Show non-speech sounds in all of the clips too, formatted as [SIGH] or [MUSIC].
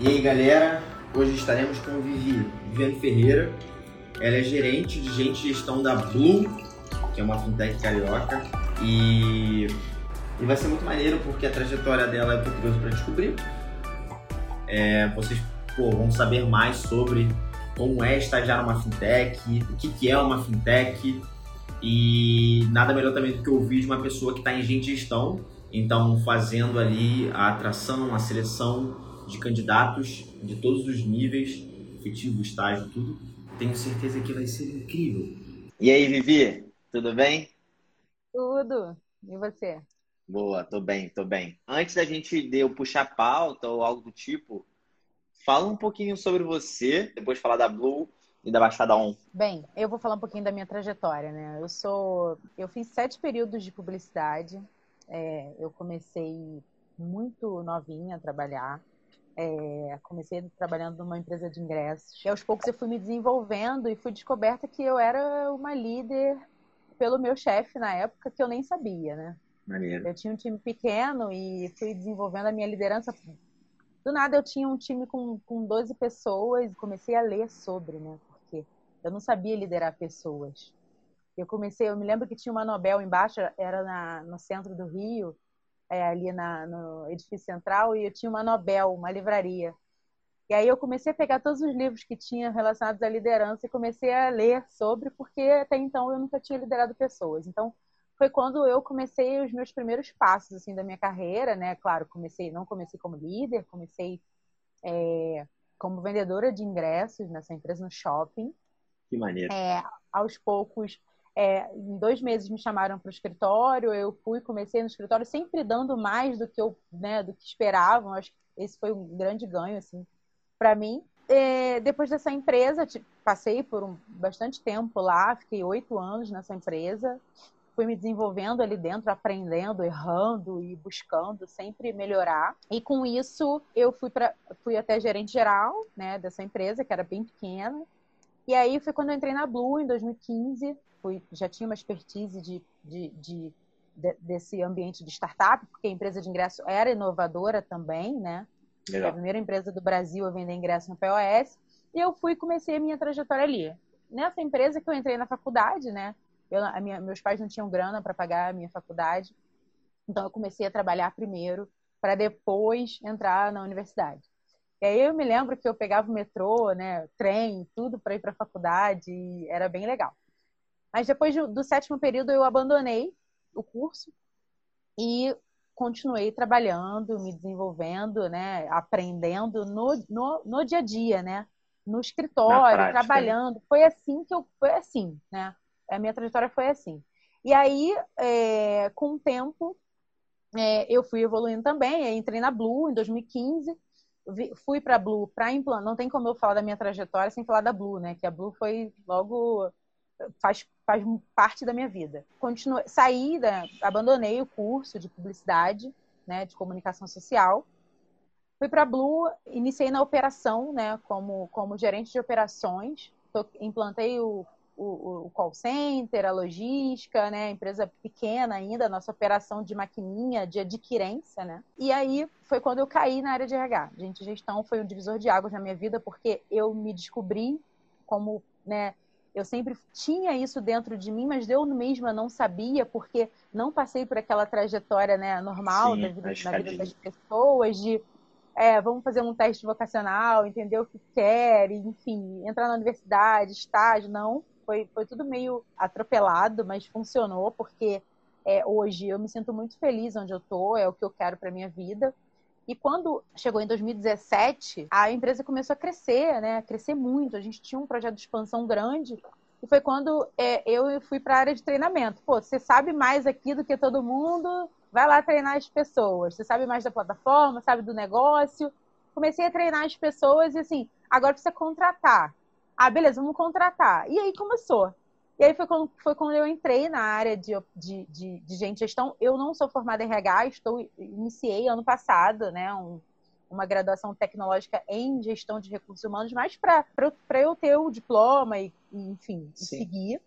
E aí galera, hoje estaremos com Vivi, Viviane Ferreira. Ela é gerente de gente de gestão da Blue, que é uma fintech carioca. E, e vai ser muito maneiro porque a trajetória dela é tô curioso para descobrir. É, vocês pô, vão saber mais sobre como é estagiar numa fintech, o que, que é uma fintech. E nada melhor também do que ouvir de uma pessoa que está em gente gestão, então fazendo ali a atração, a seleção de candidatos de todos os níveis, efetivo, estágio, tudo. Tenho certeza que vai ser incrível. E aí, Vivi, tudo bem? Tudo. E você? Boa, tô bem, tô bem. Antes da gente de eu puxar pauta ou algo do tipo, fala um pouquinho sobre você, depois falar da Blue e da Baixada On. Bem, eu vou falar um pouquinho da minha trajetória, né? Eu sou, eu fiz sete períodos de publicidade. É, eu comecei muito novinha a trabalhar. É, comecei trabalhando numa empresa de ingressos. E aos poucos eu fui me desenvolvendo e fui descoberta que eu era uma líder pelo meu chefe na época, que eu nem sabia, né? Maneiro. Eu tinha um time pequeno e fui desenvolvendo a minha liderança. Do nada eu tinha um time com, com 12 pessoas e comecei a ler sobre, né? Porque eu não sabia liderar pessoas. Eu comecei, eu me lembro que tinha uma Nobel embaixo, era na, no centro do Rio, é, ali na, no edifício central, e eu tinha uma Nobel, uma livraria. E aí eu comecei a pegar todos os livros que tinha relacionados à liderança e comecei a ler sobre, porque até então eu nunca tinha liderado pessoas. Então foi quando eu comecei os meus primeiros passos assim da minha carreira, né? Claro, comecei, não comecei como líder, comecei é, como vendedora de ingressos nessa empresa no shopping. Que maneiro. É, aos poucos é, em dois meses me chamaram para o escritório, eu fui, comecei no escritório sempre dando mais do que eu, né, do que esperavam. Acho que esse foi um grande ganho, assim, para mim. É, depois dessa empresa, passei por um, bastante tempo lá, fiquei oito anos nessa empresa, fui me desenvolvendo ali dentro, aprendendo, errando e buscando sempre melhorar. E com isso, eu fui, pra, fui até gerente geral né, dessa empresa, que era bem pequena. E aí foi quando eu entrei na Blue, em 2015 fui, já tinha uma expertise de, de, de, de, desse ambiente de startup, porque a empresa de ingresso era inovadora também, né? Legal. a primeira empresa do Brasil a vender ingresso no POS. E eu fui e comecei a minha trajetória ali. Nessa empresa que eu entrei na faculdade, né? Eu, minha, meus pais não tinham grana para pagar a minha faculdade. Então eu comecei a trabalhar primeiro para depois entrar na universidade. E aí eu me lembro que eu pegava o metrô, né, trem, tudo para ir para a faculdade, e era bem legal. Mas depois do, do sétimo período eu abandonei o curso e continuei trabalhando, me desenvolvendo, né, aprendendo no, no, no dia a dia, né, no escritório, trabalhando. Foi assim que eu, foi assim, né, a minha trajetória foi assim. E aí, é, com o tempo, é, eu fui evoluindo também, entrei na Blue em 2015, fui para a Blue para implantar, não tem como eu falar da minha trajetória sem falar da Blue, né, que a Blue foi logo faz, faz parte da minha vida. Continuei, saí, da, abandonei o curso de publicidade, né, de comunicação social. Fui para a Blue, iniciei na operação, né, como, como gerente de operações. Implantei o, o, o, call center, a logística, né, empresa pequena ainda, nossa operação de maquininha, de adquirência, né. E aí foi quando eu caí na área de RH. Gente, gestão foi um divisor de águas na minha vida, porque eu me descobri como, né, eu sempre tinha isso dentro de mim, mas eu mesma não sabia, porque não passei por aquela trajetória né, normal Sim, da vida, na vida das pessoas, de é, vamos fazer um teste vocacional, entender o que quer, enfim, entrar na universidade, estágio, não. Foi, foi tudo meio atropelado, mas funcionou, porque é, hoje eu me sinto muito feliz onde eu tô, é o que eu quero para minha vida. E quando chegou em 2017, a empresa começou a crescer, né? A crescer muito. A gente tinha um projeto de expansão grande. E foi quando é, eu fui para a área de treinamento. Pô, você sabe mais aqui do que todo mundo, vai lá treinar as pessoas. Você sabe mais da plataforma, sabe do negócio. Comecei a treinar as pessoas e assim, agora precisa contratar. Ah, beleza, vamos contratar. E aí começou. E aí foi quando, foi quando eu entrei na área de, de, de, de gente gestão. Eu não sou formada em RH, estou, iniciei ano passado, né, um, uma graduação tecnológica em gestão de recursos humanos, mas para eu ter o diploma e, e enfim, e seguir.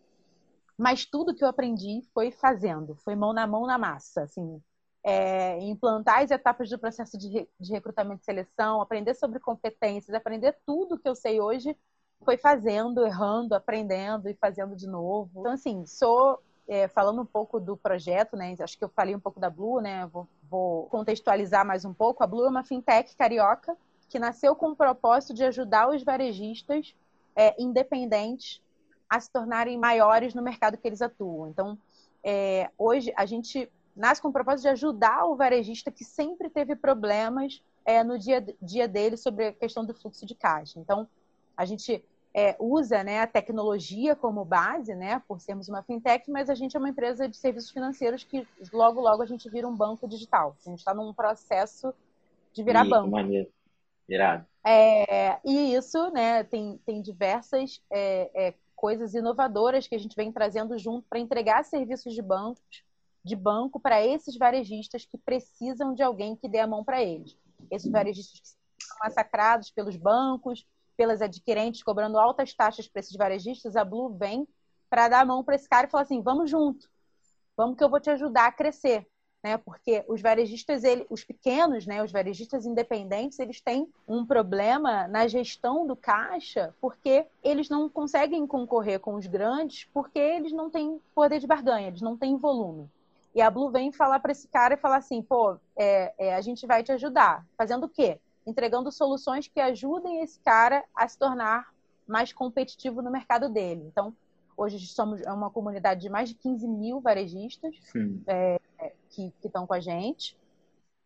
Mas tudo que eu aprendi foi fazendo, foi mão na mão na massa, assim. é, implantar as etapas do processo de, de recrutamento e seleção, aprender sobre competências, aprender tudo que eu sei hoje, foi fazendo, errando, aprendendo e fazendo de novo. Então, assim, sou é, falando um pouco do projeto, né? Acho que eu falei um pouco da Blue, né? Vou, vou, contextualizar mais um pouco. A Blue é uma fintech carioca que nasceu com o propósito de ajudar os varejistas é, independentes a se tornarem maiores no mercado que eles atuam. Então, é, hoje a gente nasce com o propósito de ajudar o varejista que sempre teve problemas é, no dia, dia dele sobre a questão do fluxo de caixa. Então, a gente é, usa né, a tecnologia como base, né, por sermos uma fintech, mas a gente é uma empresa de serviços financeiros que logo, logo a gente vira um banco digital. A gente está num processo de virar Ih, banco. Maneiro. Irado. É, e isso né, tem, tem diversas é, é coisas inovadoras que a gente vem trazendo junto para entregar serviços de bancos de banco para esses varejistas que precisam de alguém que dê a mão para eles. Esses varejistas que são massacrados pelos bancos, pelas adquirentes, cobrando altas taxas para esses varejistas, a Blue vem para dar a mão para esse cara e falar assim: vamos junto, vamos que eu vou te ajudar a crescer né? Porque os varejistas, ele, os pequenos, né, os varejistas independentes, eles têm um problema na gestão do caixa, porque eles não conseguem concorrer com os grandes, porque eles não têm poder de barganha, eles não têm volume. E a Blue vem falar para esse cara e falar assim, pô, é, é, a gente vai te ajudar. Fazendo o quê? Entregando soluções que ajudem esse cara a se tornar mais competitivo no mercado dele. Então, Hoje somos uma comunidade de mais de 15 mil varejistas é, que estão com a gente.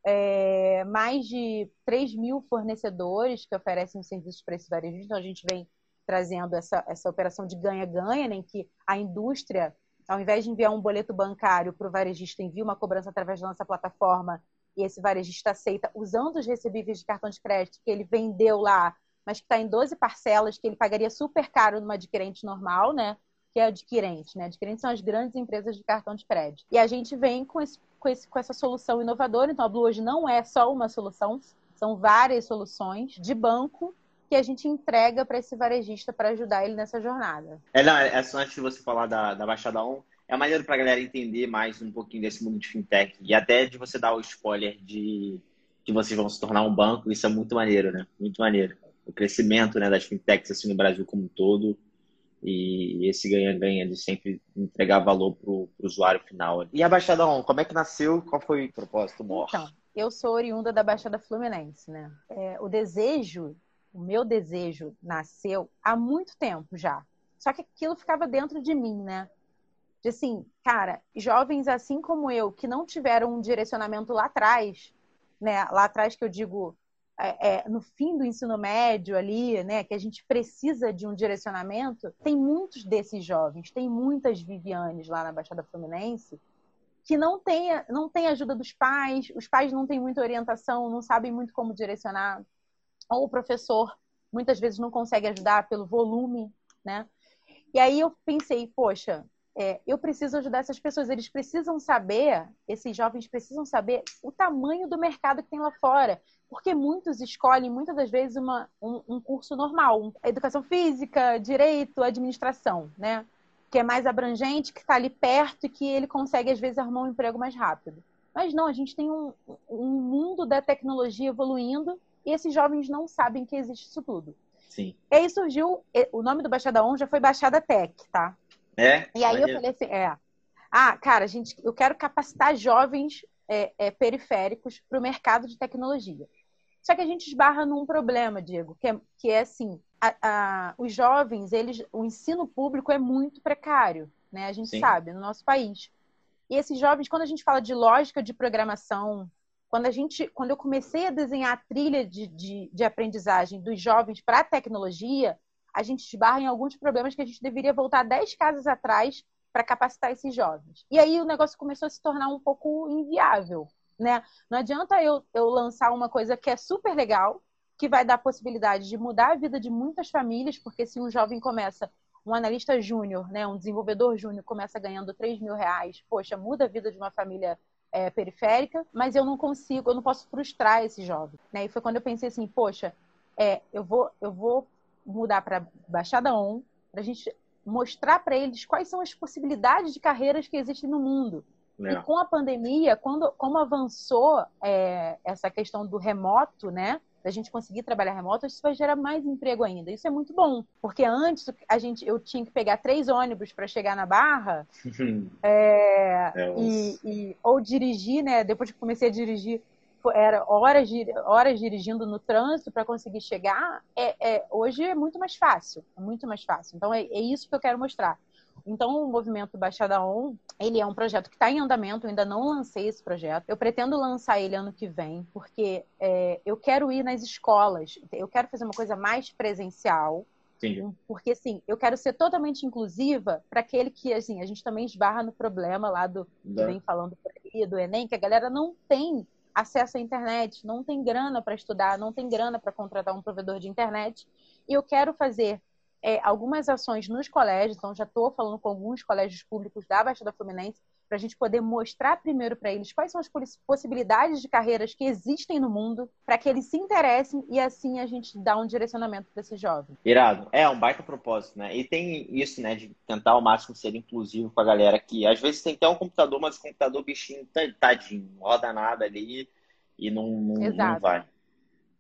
É, mais de 3 mil fornecedores que oferecem serviços para esses varejistas. Então, a gente vem trazendo essa, essa operação de ganha-ganha, né, em que a indústria, ao invés de enviar um boleto bancário para o varejista, envia uma cobrança através da nossa plataforma e esse varejista aceita usando os recebíveis de cartão de crédito que ele vendeu lá, mas que está em 12 parcelas, que ele pagaria super caro numa adquirente normal, né? que é adquirente. Né? Adquirentes são as grandes empresas de cartão de crédito. E a gente vem com, esse, com, esse, com essa solução inovadora. Então, a Blue hoje não é só uma solução, são várias soluções de banco que a gente entrega para esse varejista para ajudar ele nessa jornada. É, não, é antes de você falar da, da Baixada 1, é maneiro para a galera entender mais um pouquinho desse mundo de fintech e até de você dar o spoiler de que vocês vão se tornar um banco, isso é muito maneiro, né? Muito maneiro. O crescimento né, das fintechs assim, no Brasil como um todo e esse ganha-ganha de sempre entregar valor para o usuário final. E a Baixada 1, como é que nasceu? Qual foi o propósito maior? Então, eu sou oriunda da Baixada Fluminense, né? É, o desejo, o meu desejo nasceu há muito tempo já. Só que aquilo ficava dentro de mim, né? De assim, cara, jovens assim como eu, que não tiveram um direcionamento lá atrás, né? Lá atrás que eu digo é, é, no fim do ensino médio ali, né, que a gente precisa de um direcionamento, tem muitos desses jovens, tem muitas Vivianes lá na Baixada Fluminense que não tem, não tem ajuda dos pais, os pais não têm muita orientação, não sabem muito como direcionar, ou o professor muitas vezes não consegue ajudar pelo volume, né? E aí eu pensei, poxa, é, eu preciso ajudar essas pessoas. Eles precisam saber, esses jovens precisam saber o tamanho do mercado que tem lá fora porque muitos escolhem muitas das vezes uma, um, um curso normal, um, educação física, direito, administração, né? Que é mais abrangente, que está ali perto e que ele consegue às vezes arrumar um emprego mais rápido. Mas não, a gente tem um, um mundo da tecnologia evoluindo e esses jovens não sabem que existe isso tudo. Sim. E aí surgiu, o nome do Baixada 1 já foi Baixada Tech, tá? É? E aí eu falei assim, é. Ah, cara, gente, eu quero capacitar jovens é, é, periféricos para o mercado de tecnologia. Só que a gente esbarra num problema, Diego, que é, que é assim, a, a, os jovens, eles, o ensino público é muito precário, né? A gente Sim. sabe, no nosso país. E esses jovens, quando a gente fala de lógica de programação, quando a gente, quando eu comecei a desenhar a trilha de, de, de aprendizagem dos jovens para a tecnologia, a gente esbarra em alguns problemas que a gente deveria voltar 10 casas atrás para capacitar esses jovens. E aí o negócio começou a se tornar um pouco inviável, né? Não adianta eu, eu lançar uma coisa que é super legal, que vai dar a possibilidade de mudar a vida de muitas famílias, porque se um jovem começa, um analista júnior, né, um desenvolvedor júnior começa ganhando 3 mil reais, poxa, muda a vida de uma família é, periférica, mas eu não consigo, eu não posso frustrar esse jovem. Né? E foi quando eu pensei assim, poxa, é, eu, vou, eu vou mudar para Baixada On, para a gente mostrar para eles quais são as possibilidades de carreiras que existem no mundo. E com a pandemia, quando, como avançou é, essa questão do remoto, né? Da gente conseguir trabalhar remoto, isso vai gerar mais emprego ainda. Isso é muito bom, porque antes a gente, eu tinha que pegar três ônibus para chegar na Barra, é, é e, e, ou dirigir, né? Depois que comecei a dirigir, era horas, horas dirigindo no trânsito para conseguir chegar. É, é, hoje é muito mais fácil, é muito mais fácil. Então é, é isso que eu quero mostrar então, o movimento Baixada On, ele é um projeto que está em andamento, eu ainda não lancei esse projeto. Eu pretendo lançar ele ano que vem, porque é, eu quero ir nas escolas, eu quero fazer uma coisa mais presencial. Porque, assim, eu quero ser totalmente inclusiva para aquele que, assim, a gente também esbarra no problema lá do que vem falando por aí, do Enem, que a galera não tem acesso à internet, não tem grana para estudar, não tem grana para contratar um provedor de internet. E eu quero fazer é, algumas ações nos colégios, então já estou falando com alguns colégios públicos da Baixada Fluminense, para a gente poder mostrar primeiro para eles quais são as possibilidades de carreiras que existem no mundo, para que eles se interessem e assim a gente dá um direcionamento para esses jovens. Irado. É um baita propósito, né? E tem isso, né, de tentar ao máximo ser inclusivo com a galera que às vezes tem até um computador, mas o computador bichinho tadinho, não roda nada ali e não, não, não vai.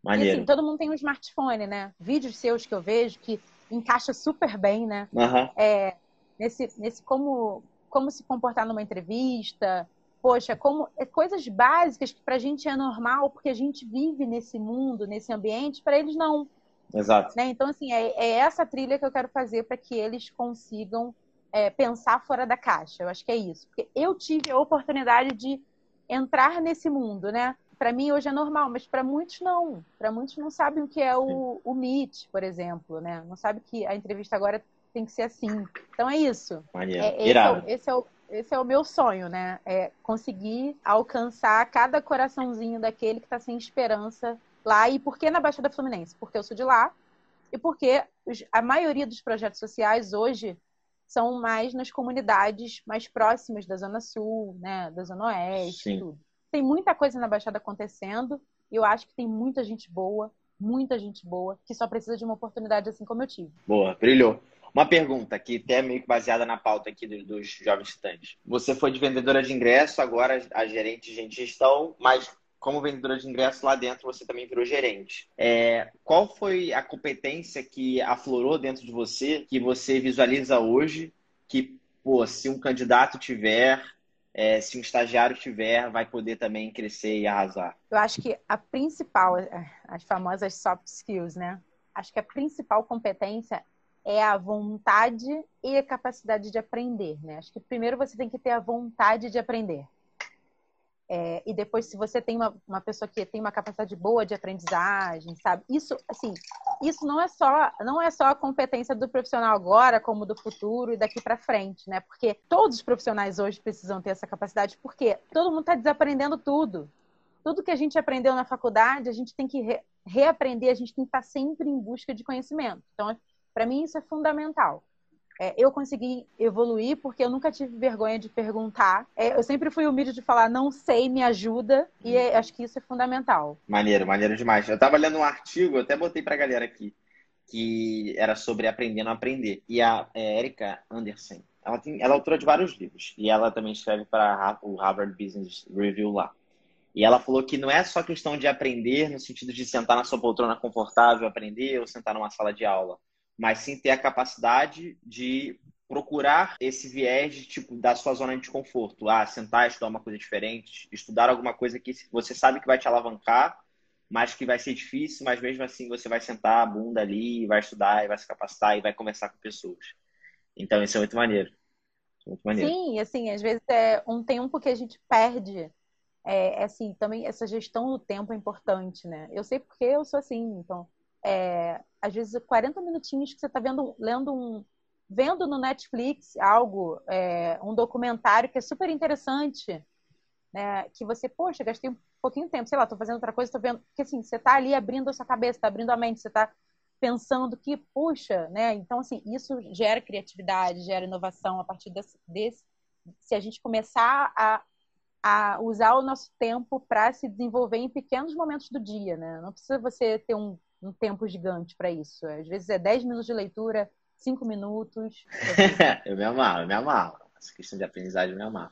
Maneiro. E, assim, todo mundo tem um smartphone, né? Vídeos seus que eu vejo que encaixa super bem, né? Uhum. É, nesse, nesse como, como se comportar numa entrevista. Poxa, como é coisas básicas que para a gente é normal, porque a gente vive nesse mundo, nesse ambiente, para eles não. Exato. Né? Então, assim, é, é, essa trilha que eu quero fazer para que eles consigam é, pensar fora da caixa. Eu acho que é isso. Porque eu tive a oportunidade de entrar nesse mundo, né? para mim hoje é normal, mas para muitos não. Para muitos não sabem o que é o, o Meet, por exemplo, né? Não sabe que a entrevista agora tem que ser assim. Então é isso. É, esse, é, esse, é o, esse é o meu sonho, né? É conseguir alcançar cada coraçãozinho daquele que está sem esperança lá. E por que na Baixada Fluminense? Porque eu sou de lá e porque a maioria dos projetos sociais hoje são mais nas comunidades mais próximas da Zona Sul, né? Da Zona Oeste, Sim. tudo tem muita coisa na Baixada acontecendo e eu acho que tem muita gente boa, muita gente boa, que só precisa de uma oportunidade assim como eu tive. Boa, brilhou. Uma pergunta que até é meio que baseada na pauta aqui dos jovens estudantes. Você foi de vendedora de ingresso, agora a gerente de gestão, mas como vendedora de ingresso lá dentro você também virou gerente. É, qual foi a competência que aflorou dentro de você, que você visualiza hoje, que, pô, se um candidato tiver, é, se um estagiário tiver, vai poder também crescer e arrasar? Eu acho que a principal, as famosas soft skills, né? Acho que a principal competência é a vontade e a capacidade de aprender, né? Acho que primeiro você tem que ter a vontade de aprender. É, e depois, se você tem uma, uma pessoa que tem uma capacidade boa de aprendizagem, sabe? Isso, assim, isso não é só não é só a competência do profissional agora, como do futuro e daqui para frente, né? Porque todos os profissionais hoje precisam ter essa capacidade, porque todo mundo está desaprendendo tudo. Tudo que a gente aprendeu na faculdade, a gente tem que re reaprender, a gente tem que estar sempre em busca de conhecimento. Então, para mim, isso é fundamental é, eu consegui evoluir porque eu nunca tive vergonha de perguntar. É, eu sempre fui humilde de falar, não sei, me ajuda. E é, acho que isso é fundamental. Maneiro, maneiro demais. Eu estava lendo um artigo, eu até botei para a galera aqui, que era sobre aprendendo a aprender. E a é, Erika Anderson, ela, tem, ela é autora de vários livros. E ela também escreve para o Harvard Business Review lá. E ela falou que não é só questão de aprender no sentido de sentar na sua poltrona confortável, aprender, ou sentar numa sala de aula mas sim ter a capacidade de procurar esse viés de, tipo da sua zona de conforto, ah, sentar, estudar uma coisa diferente, estudar alguma coisa que você sabe que vai te alavancar, mas que vai ser difícil, mas mesmo assim você vai sentar a bunda ali, vai estudar, vai se capacitar e vai conversar com pessoas. Então isso é muito maneiro. Muito maneiro. Sim, assim, às vezes é um tempo que a gente perde. É, assim, também essa gestão do tempo é importante, né? Eu sei porque eu sou assim, então é, às vezes 40 minutinhos que você está vendo, lendo um, vendo no Netflix algo, é, um documentário que é super interessante, né? Que você, poxa, gastei um pouquinho de tempo, sei lá, estou fazendo outra coisa, estou vendo, porque assim, você está ali abrindo a sua cabeça, está abrindo a mente, você está pensando que, puxa, né? Então, assim, isso gera criatividade, gera inovação a partir desse, desse se a gente começar a, a usar o nosso tempo para se desenvolver em pequenos momentos do dia, né? Não precisa você ter um um tempo gigante para isso. Às vezes é 10 minutos de leitura, 5 minutos. [LAUGHS] eu me amarro, eu me amarro. Essa questão de aprendizagem eu me amarro.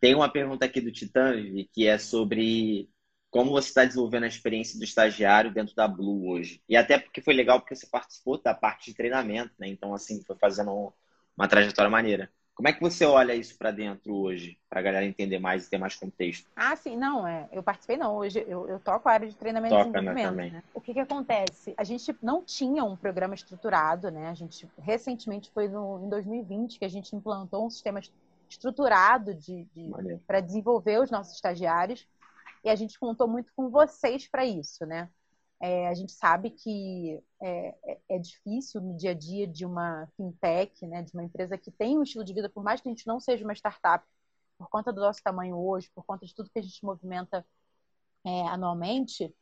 Tem uma pergunta aqui do Titã, que é sobre como você está desenvolvendo a experiência do estagiário dentro da Blue hoje. E até porque foi legal porque você participou da parte de treinamento, né? Então, assim, foi fazendo uma trajetória maneira. Como é que você olha isso para dentro hoje, para a galera entender mais e ter mais contexto? Ah, sim, não, é. Eu participei não. Hoje eu, eu toco a área de treinamento Toca, e né, desenvolvimento. Né, né? O que que acontece? A gente não tinha um programa estruturado, né? A gente recentemente foi no, em 2020 que a gente implantou um sistema estruturado de, de para desenvolver os nossos estagiários e a gente contou muito com vocês para isso, né? É, a gente sabe que é, é, é, difícil no dia a dia de uma fintech, né, de uma empresa que tem um estilo de vida, por mais que a gente não seja uma startup, por conta do nosso tamanho hoje, por conta de tudo que a gente movimenta é, anualmente,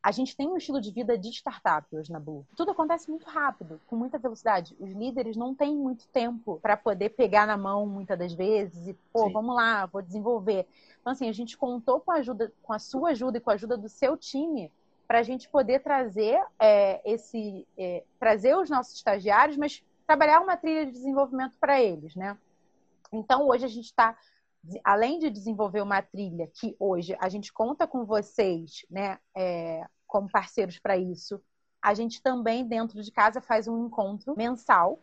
a gente tem um estilo de vida de startup hoje na Blue. Tudo acontece muito rápido, com muita velocidade. Os líderes não têm muito tempo para poder pegar na mão muitas das vezes e, pô, Sim. vamos lá, vou desenvolver. Então, assim, a gente contou com a ajuda, com a sua ajuda e com a ajuda do seu time para a gente poder trazer é, esse é, trazer os nossos estagiários, mas trabalhar uma trilha de desenvolvimento para eles, né? Então hoje a gente está além de desenvolver uma trilha que hoje a gente conta com vocês, né, é, como parceiros para isso, a gente também dentro de casa faz um encontro mensal.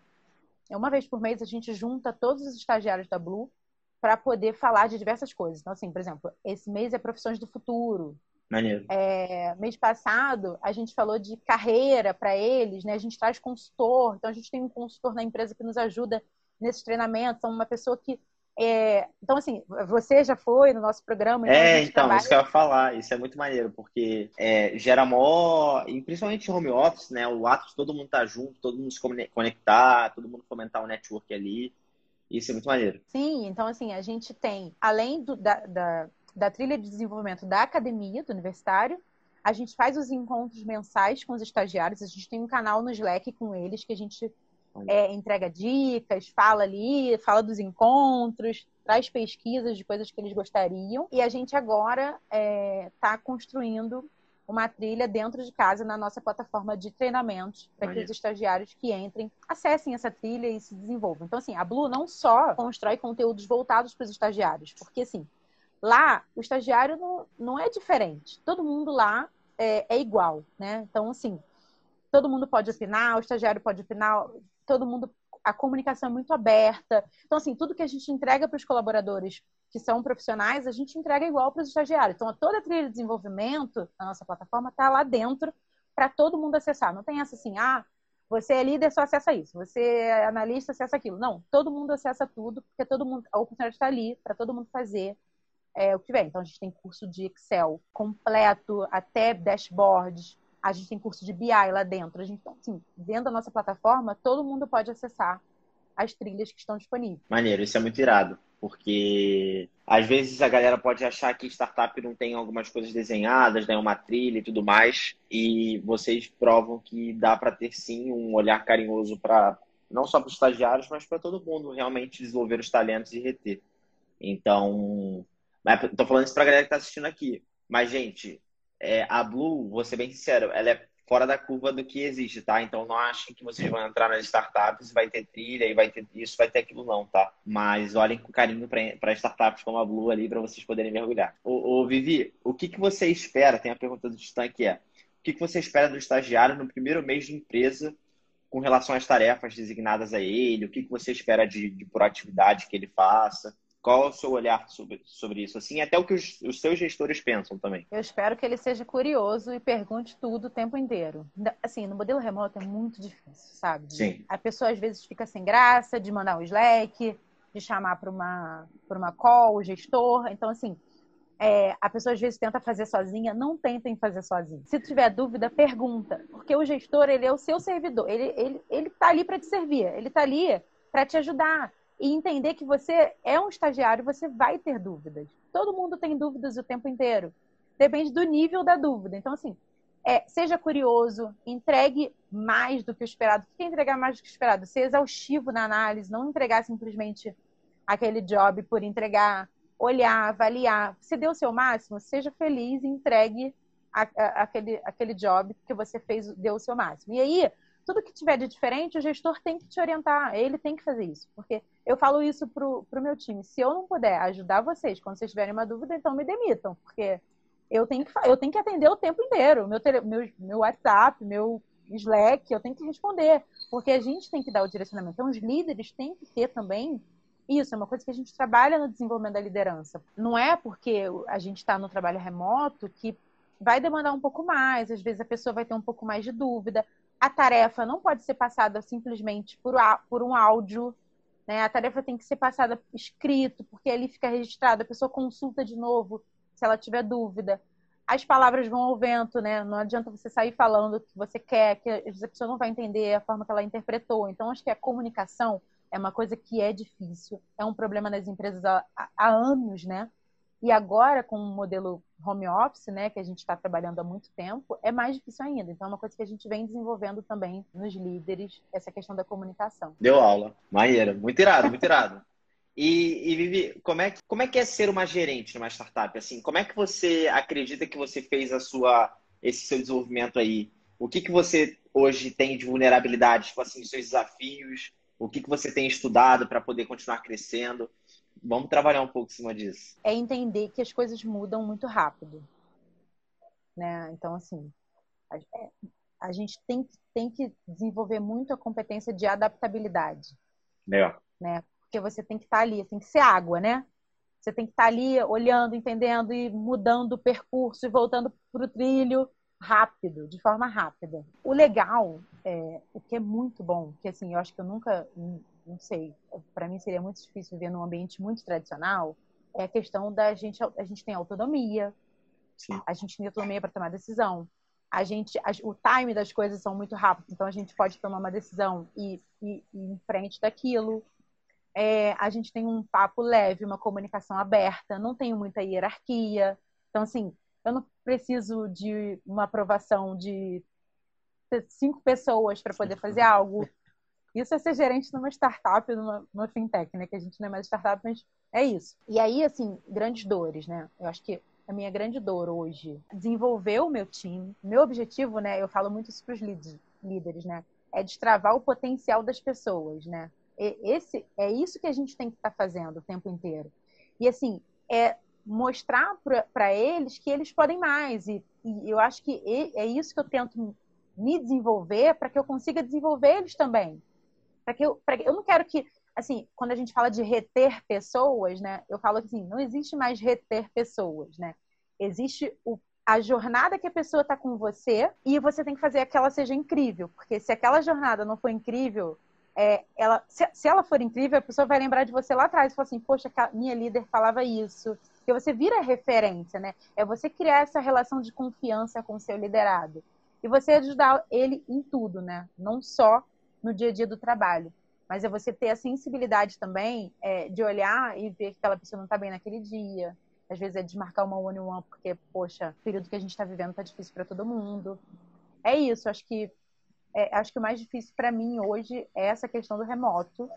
Uma vez por mês a gente junta todos os estagiários da Blue para poder falar de diversas coisas. Então, assim, por exemplo, esse mês é profissões do futuro, Maneiro. É, mês passado, a gente falou de carreira para eles, né? A gente traz consultor, então a gente tem um consultor na empresa que nos ajuda nesses treinamentos, uma pessoa que. É... Então, assim, você já foi no nosso programa. Então é, então, trabalha... isso que eu ia falar, isso é muito maneiro, porque é, gera mó, e principalmente home office, né? O ato de todo mundo estar tá junto, todo mundo se conectar, todo mundo fomentar o network ali. Isso é muito maneiro. Sim, então assim, a gente tem, além do, da, da da trilha de desenvolvimento da academia, do universitário. A gente faz os encontros mensais com os estagiários. A gente tem um canal no Slack com eles que a gente é, entrega dicas, fala ali, fala dos encontros, traz pesquisas de coisas que eles gostariam. E a gente agora está é, tá construindo uma trilha dentro de casa na nossa plataforma de treinamentos para que os estagiários que entrem acessem essa trilha e se desenvolvam. Então, assim, a Blue não só constrói conteúdos voltados para os estagiários, porque, assim, Lá, o estagiário não, não é diferente. Todo mundo lá é, é igual, né? Então, assim, todo mundo pode opinar, o estagiário pode opinar, todo mundo. A comunicação é muito aberta. Então, assim, tudo que a gente entrega para os colaboradores que são profissionais, a gente entrega igual para os estagiários. Então, toda a trilha de desenvolvimento na nossa plataforma está lá dentro para todo mundo acessar. Não tem essa assim, ah, você é líder, só acessa isso. Você é analista, acessa aquilo. Não, todo mundo acessa tudo, porque todo mundo, a oportunidade está ali para todo mundo fazer é, o que vem. Então, a gente tem curso de Excel completo, até dashboards. A gente tem curso de BI lá dentro. A gente, então, assim, dentro da nossa plataforma, todo mundo pode acessar as trilhas que estão disponíveis. Maneiro, isso é muito irado, porque às vezes a galera pode achar que startup não tem algumas coisas desenhadas, né, uma trilha e tudo mais, e vocês provam que dá para ter sim um olhar carinhoso para não só para os estagiários, mas para todo mundo realmente desenvolver os talentos e reter. Então, mas tô falando isso pra galera que tá assistindo aqui. Mas, gente, é, a Blue, vou ser bem sincero, ela é fora da curva do que existe, tá? Então não achem que vocês vão entrar nas startups, vai ter trilha e vai ter isso, vai ter aquilo não, tá? Mas olhem com carinho para startups como a Blue ali para vocês poderem mergulhar. Ô, ô, Vivi, o que, que você espera? Tem a pergunta do Titã que é: o que, que você espera do estagiário no primeiro mês de empresa com relação às tarefas designadas a ele? O que, que você espera de, de proatividade que ele faça? Qual é o seu olhar sobre, sobre isso? Assim, até o que os, os seus gestores pensam também. Eu espero que ele seja curioso e pergunte tudo o tempo inteiro. Assim, no modelo remoto é muito difícil, sabe? Sim. A pessoa às vezes fica sem graça de mandar um Slack, de chamar para uma, uma call o gestor. Então, assim, é, a pessoa às vezes tenta fazer sozinha, não tentem fazer sozinho. Se tiver dúvida, pergunta, porque o gestor ele é o seu servidor, ele ele ele está ali para te servir, ele está ali para te ajudar e entender que você é um estagiário, você vai ter dúvidas. Todo mundo tem dúvidas o tempo inteiro. Depende do nível da dúvida. Então, assim, é, seja curioso, entregue mais do que o esperado. O que é entregar mais do que o esperado? Ser exaustivo na análise, não entregar simplesmente aquele job por entregar, olhar, avaliar. Se deu o seu máximo, seja feliz e entregue a, a, aquele, aquele job que você fez, deu o seu máximo. E aí, tudo que tiver de diferente, o gestor tem que te orientar, ele tem que fazer isso. Porque eu falo isso pro, pro meu time. Se eu não puder ajudar vocês quando vocês tiverem uma dúvida, então me demitam, porque eu tenho que, eu tenho que atender o tempo inteiro. Meu, tele, meu, meu WhatsApp, meu Slack, eu tenho que responder, porque a gente tem que dar o direcionamento. Então, os líderes têm que ter também isso, é uma coisa que a gente trabalha no desenvolvimento da liderança. Não é porque a gente está no trabalho remoto que vai demandar um pouco mais, às vezes a pessoa vai ter um pouco mais de dúvida. A tarefa não pode ser passada simplesmente por, por um áudio, né? A tarefa tem que ser passada escrito, porque ali fica registrado, a pessoa consulta de novo se ela tiver dúvida. As palavras vão ao vento, né? Não adianta você sair falando o que você quer, que a pessoa não vai entender a forma que ela interpretou. Então, acho que a comunicação é uma coisa que é difícil, é um problema nas empresas há, há anos, né? E agora, com o modelo home office, né, que a gente está trabalhando há muito tempo, é mais difícil ainda. Então, é uma coisa que a gente vem desenvolvendo também nos líderes, essa questão da comunicação. Deu aula. Maneira. Muito irado, muito irado. E, e, Vivi, como é, que, como é que é ser uma gerente numa startup? Assim, como é que você acredita que você fez a sua, esse seu desenvolvimento aí? O que, que você hoje tem de vulnerabilidades, tipo assim, seus desafios? O que, que você tem estudado para poder continuar crescendo? Vamos trabalhar um pouco em cima disso. É entender que as coisas mudam muito rápido. Né? Então, assim, a, é, a gente tem, tem que desenvolver muito a competência de adaptabilidade. Legal. Né? Porque você tem que estar tá ali, tem que ser água, né? Você tem que estar tá ali olhando, entendendo e mudando o percurso e voltando para o trilho rápido, de forma rápida. O legal, é, o que é muito bom, que assim, eu acho que eu nunca não sei, para mim seria muito difícil viver num ambiente muito tradicional, é a questão da gente, a gente tem autonomia, Sim. a gente tem autonomia para tomar decisão, a gente, a, o time das coisas são muito rápidos, então a gente pode tomar uma decisão e, e, e em frente daquilo. É, a gente tem um papo leve, uma comunicação aberta, não tem muita hierarquia. Então, assim, eu não preciso de uma aprovação de cinco pessoas para poder fazer algo. Isso é ser gerente numa startup, numa, numa fintech, né? Que a gente não é mais startup, mas é isso. E aí, assim, grandes dores, né? Eu acho que a minha grande dor hoje, desenvolver o meu time. Meu objetivo, né? Eu falo muito isso para os líderes, né? É destravar o potencial das pessoas, né? E esse é isso que a gente tem que estar tá fazendo o tempo inteiro. E assim, é mostrar para eles que eles podem mais. E, e eu acho que é isso que eu tento me desenvolver para que eu consiga desenvolver eles também. Para que eu, pra, eu não quero que, assim, quando a gente fala de reter pessoas, né? Eu falo assim, não existe mais reter pessoas, né? Existe o, a jornada que a pessoa está com você e você tem que fazer que ela seja incrível, porque se aquela jornada não for incrível, é, ela, se, se, ela for incrível, a pessoa vai lembrar de você lá atrás e falar assim, poxa, minha líder falava isso. Porque você vira referência, né? É você criar essa relação de confiança com o seu liderado. E você ajudar ele em tudo, né? Não só no dia a dia do trabalho. Mas é você ter a sensibilidade também é, de olhar e ver que aquela pessoa não está bem naquele dia. Às vezes é desmarcar uma one one porque, poxa, o período que a gente está vivendo está difícil para todo mundo. É isso, acho que é, acho que o mais difícil para mim hoje é essa questão do remoto,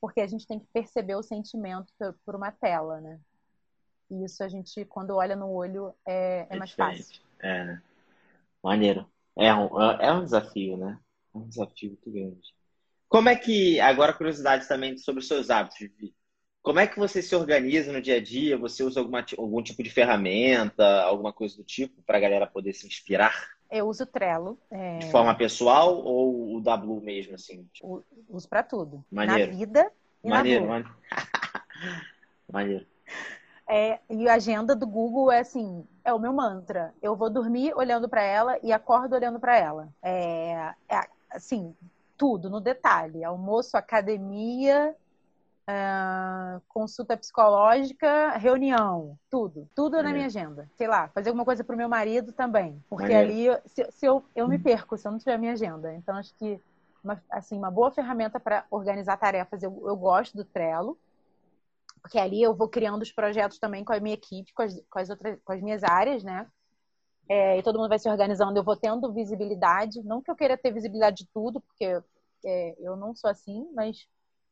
porque a gente tem que perceber o sentimento por uma tela, né? E isso a gente, quando olha no olho, é, é, é mais fácil. É, né? Maneiro. É um, é um desafio, né? É um desafio muito grande. Como é que, agora curiosidade também sobre os seus hábitos, Vivi. Como é que você se organiza no dia a dia? Você usa alguma, algum tipo de ferramenta, alguma coisa do tipo, para a galera poder se inspirar? Eu uso Trello. É... De forma pessoal ou o da Blue mesmo, assim? Tipo? Uso para tudo. Maneiro. Na vida e maneiro, na Blue. [LAUGHS] Maneiro. maneiro. É, e a agenda do Google é assim, é o meu mantra. Eu vou dormir olhando para ela e acordo olhando para ela. É, é, assim, tudo no detalhe. Almoço, academia, uh, consulta psicológica, reunião, tudo. Tudo é. na minha agenda. Sei lá, fazer alguma coisa pro meu marido também. Porque ali, se, se, eu, eu me perco se eu não tiver a minha agenda. Então, acho que uma, assim, uma boa ferramenta para organizar tarefas. Eu, eu gosto do Trello porque ali eu vou criando os projetos também com a minha equipe, com as, com as, outras, com as minhas áreas, né? É, e todo mundo vai se organizando, eu vou tendo visibilidade. Não que eu queira ter visibilidade de tudo, porque é, eu não sou assim, mas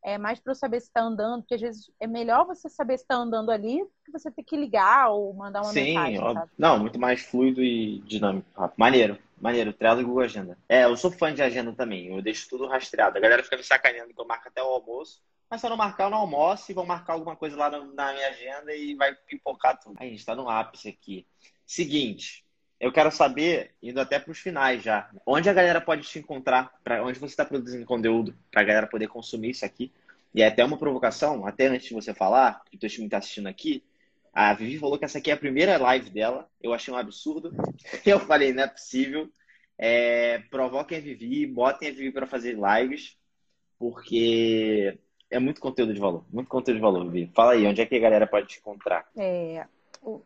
é mais para eu saber se está andando, porque às vezes é melhor você saber se está andando ali do que você ter que ligar ou mandar uma Sim, mensagem. Sim, não, muito mais fluido e dinâmico. Maneiro. Maneiro, Trello e Google Agenda. É, eu sou fã de agenda também. Eu deixo tudo rastreado. A galera fica me sacaneando que eu marco até o almoço. Mas se eu não marcar, eu não almoço e vou marcar alguma coisa lá na minha agenda e vai pipocar tudo. A gente tá no ápice aqui. Seguinte, eu quero saber, indo até para os finais já, onde a galera pode te encontrar, para onde você está produzindo conteúdo, para a galera poder consumir isso aqui. E é até uma provocação, até antes de você falar, que o teu time está assistindo aqui, a Vivi falou que essa aqui é a primeira live dela. Eu achei um absurdo. [LAUGHS] Eu falei, não é possível. É, provoquem a Vivi, botem a Vivi para fazer lives, porque é muito conteúdo de valor. Muito conteúdo de valor, Vivi. Fala aí, onde é que a galera pode te encontrar? É,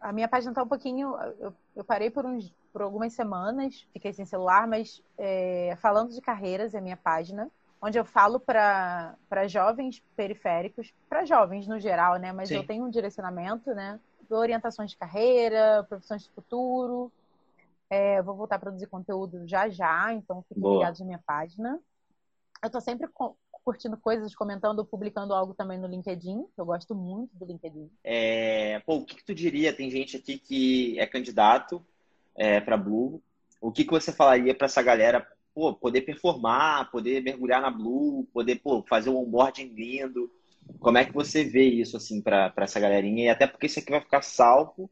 a minha página está um pouquinho. Eu, eu, parei por, uns, por algumas semanas, fiquei sem celular, mas é, falando de carreiras é a minha página onde eu falo para jovens periféricos, para jovens no geral, né? Mas Sim. eu tenho um direcionamento, né? Orientações de carreira, profissões de futuro. É, vou voltar a produzir conteúdo já já, então fiquem Boa. ligados na minha página. Eu estou sempre curtindo coisas, comentando, publicando algo também no LinkedIn, eu gosto muito do LinkedIn. É, pô, o que, que, tu diria? Tem gente aqui que é candidato é, para Blue. O que, que você falaria para essa galera pô, poder performar, poder mergulhar na Blue, poder pô, fazer um onboarding lindo. Como é que você vê isso assim para essa galerinha? E até porque isso aqui vai ficar salvo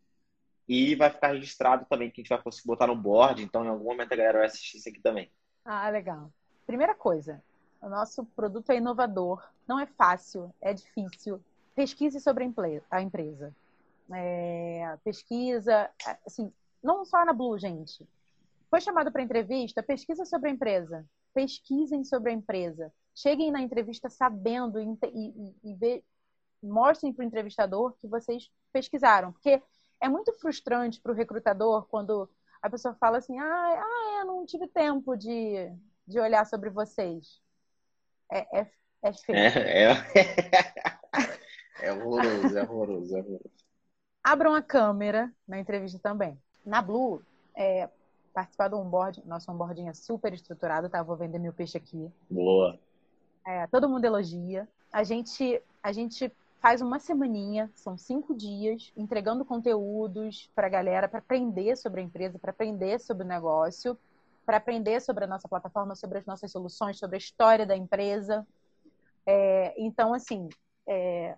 e vai ficar registrado também, que a gente vai conseguir botar no board, então em algum momento a galera vai assistir isso aqui também. Ah, legal. Primeira coisa, o nosso produto é inovador, não é fácil, é difícil. Pesquise sobre a empresa. É, pesquisa, assim, não só na Blue, gente. Foi chamado para entrevista? Pesquisa sobre a empresa. Pesquisem sobre a empresa. Cheguem na entrevista sabendo e, e, e ver, mostrem para o entrevistador que vocês pesquisaram. Porque é muito frustrante para o recrutador quando a pessoa fala assim: ah, ah, eu não tive tempo de, de olhar sobre vocês. É, é, é feio. É, é, é horroroso, é horroroso, é horroroso. Abram a câmera na entrevista também. Na Blue, é, participar do onboard. Nosso onboarding é super estruturado, tá? vou vender meu peixe aqui. Boa. É, todo mundo elogia. A gente, a gente faz uma semaninha, são cinco dias, entregando conteúdos para a galera, para aprender sobre a empresa, para aprender sobre o negócio, para aprender sobre a nossa plataforma, sobre as nossas soluções, sobre a história da empresa. É, então, assim, é,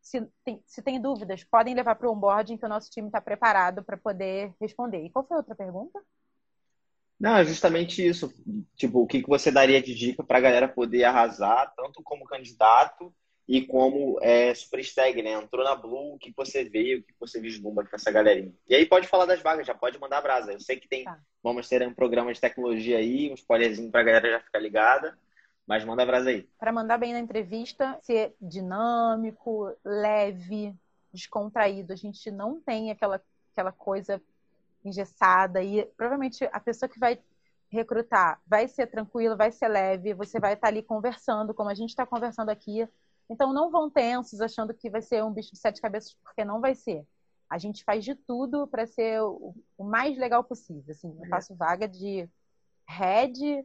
se, tem, se tem dúvidas, podem levar para o onboarding que o nosso time está preparado para poder responder. E qual foi a outra pergunta? Não, é justamente isso. Tipo, o que, que você daria de dica para a galera poder arrasar, tanto como candidato e como é, super stag, né? Entrou na Blue, o que você vê, o que você vislumbra com essa galerinha. E aí pode falar das vagas, já pode mandar brasa. Eu sei que tem, tá. vamos ter um programa de tecnologia aí, um spoilerzinho para a galera já ficar ligada, mas manda brasa aí. Para mandar bem na entrevista, ser dinâmico, leve, descontraído. A gente não tem aquela, aquela coisa engessada e provavelmente a pessoa que vai recrutar vai ser tranquila, vai ser leve, você vai estar ali conversando, como a gente está conversando aqui. Então não vão tensos achando que vai ser um bicho de sete cabeças, porque não vai ser. A gente faz de tudo para ser o, o, mais legal possível. Assim, eu faço vaga de head,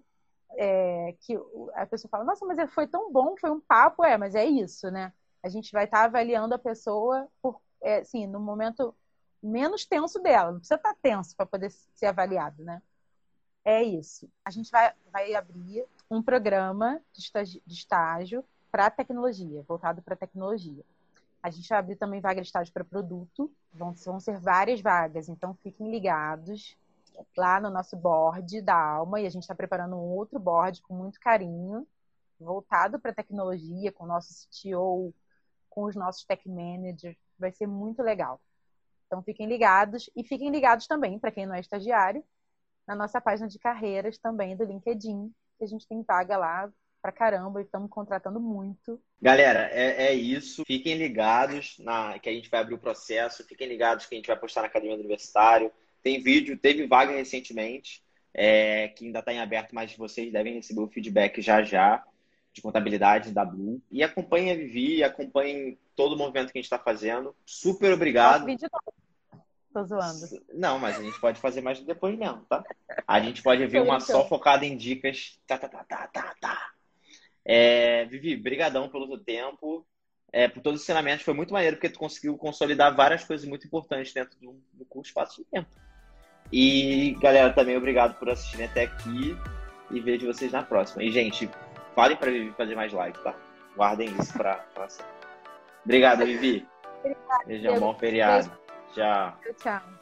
é, que a pessoa fala, nossa, mas foi tão bom, foi um papo, é, mas é isso, né? A gente vai estar avaliando a pessoa por, é, assim, no momento menos tenso dela. Não precisa estar tenso para poder ser avaliado, né? É isso. A gente vai, vai abrir um programa de estágio para tecnologia, voltado para tecnologia. A gente vai abrir também vaga de estágio para produto. Vão, vão ser várias vagas, então fiquem ligados lá no nosso board da Alma e a gente está preparando um outro board com muito carinho, voltado para tecnologia, com o nosso CTO, com os nossos tech managers. Vai ser muito legal. Então fiquem ligados e fiquem ligados também, para quem não é estagiário, na nossa página de carreiras também do LinkedIn, que a gente tem vaga lá pra caramba e estamos contratando muito. Galera, é, é, isso. Fiquem ligados na que a gente vai abrir o processo, fiquem ligados que a gente vai postar na Academia do Universitário. Tem vídeo, teve vaga recentemente, é, que ainda está em aberto, mas vocês devem receber o feedback já já de contabilidade da Blue. E acompanhem a Vivi, acompanhem todo o movimento que a gente está fazendo. Super obrigado. Tô zoando. Não, mas a gente pode fazer mais depois mesmo, tá? A gente pode ver uma só focada em dicas. Tá, tá, tá, tá, tá, tá. É, Vivi, brigadão pelo teu tempo. É, por todos os ensinamentos. Foi muito maneiro porque tu conseguiu consolidar várias coisas muito importantes dentro do, do curso espaço de tempo. E, galera, também obrigado por assistirem até aqui e vejo vocês na próxima. E, gente, falem para Vivi fazer mais live, tá? Guardem isso para pra Obrigado, Vivi. Obrigada. Beijão, bom feriado. Beijo. Tchau. Tchau.